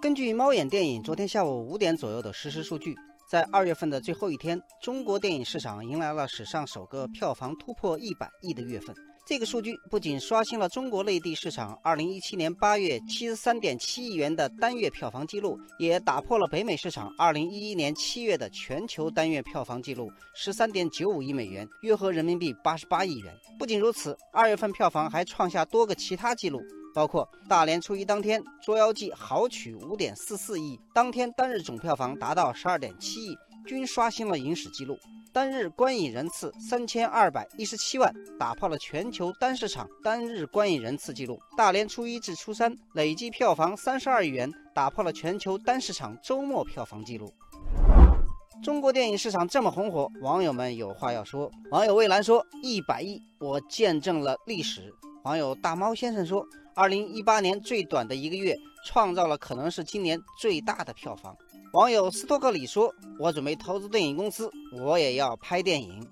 根据猫眼电影昨天下午五点左右的实时数据，在二月份的最后一天，中国电影市场迎来了史上首个票房突破一百亿的月份。这个数据不仅刷新了中国内地市场2017年8月73.7亿元的单月票房记录，也打破了北美市场2011年7月的全球单月票房记录13.95亿美元，约合人民币88亿元。不仅如此，二月份票房还创下多个其他记录，包括大年初一当天，《捉妖记》豪取5.44亿，当天单日总票房达到12.7亿，均刷新了影史纪录。单日观影人次三千二百一十七万，打破了全球单市场单日观影人次记录。大年初一至初三累计票房三十二亿元，打破了全球单市场周末票房纪录。中国电影市场这么红火，网友们有话要说。网友蔚蓝说：“一百亿，我见证了历史。”网友大猫先生说：“二零一八年最短的一个月，创造了可能是今年最大的票房。”网友斯托克里说：“我准备投资电影公司，我也要拍电影。”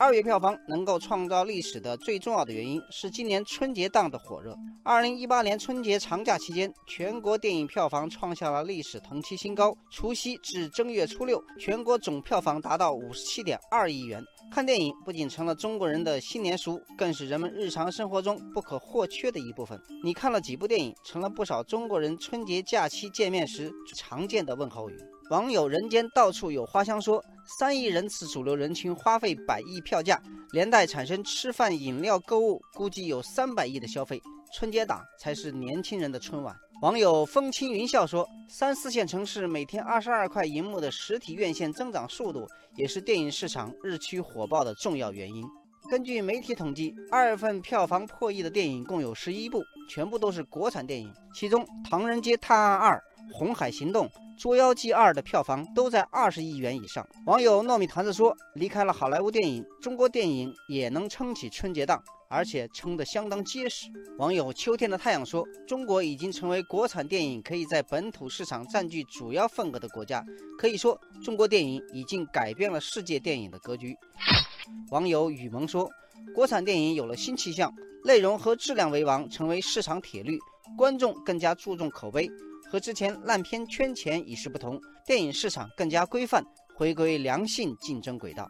二月票房能够创造历史的最重要的原因是今年春节档的火热。二零一八年春节长假期间，全国电影票房创下了历史同期新高。除夕至正月初六，全国总票房达到五十七点二亿元。看电影不仅成了中国人的新年俗，更是人们日常生活中不可或缺的一部分。你看了几部电影，成了不少中国人春节假期见面时常见的问候语。网友人间到处有花香说，三亿人次主流人群花费百亿票价，连带产生吃饭、饮料、购物，估计有三百亿的消费。春节档才是年轻人的春晚。网友风轻云笑说，三四线城市每天二十二块银幕的实体院线增长速度，也是电影市场日趋火爆的重要原因。根据媒体统计，二月份票房破亿的电影共有十一部，全部都是国产电影，其中《唐人街探案二》。《红海行动》《捉妖记二》的票房都在二十亿元以上。网友糯米团子说：“离开了好莱坞电影，中国电影也能撑起春节档，而且撑得相当结实。”网友秋天的太阳说：“中国已经成为国产电影可以在本土市场占据主要份额的国家，可以说中国电影已经改变了世界电影的格局。”网友雨萌说：“国产电影有了新气象，内容和质量为王，成为市场铁律，观众更加注重口碑。”和之前烂片圈钱已是不同，电影市场更加规范，回归良性竞争轨道。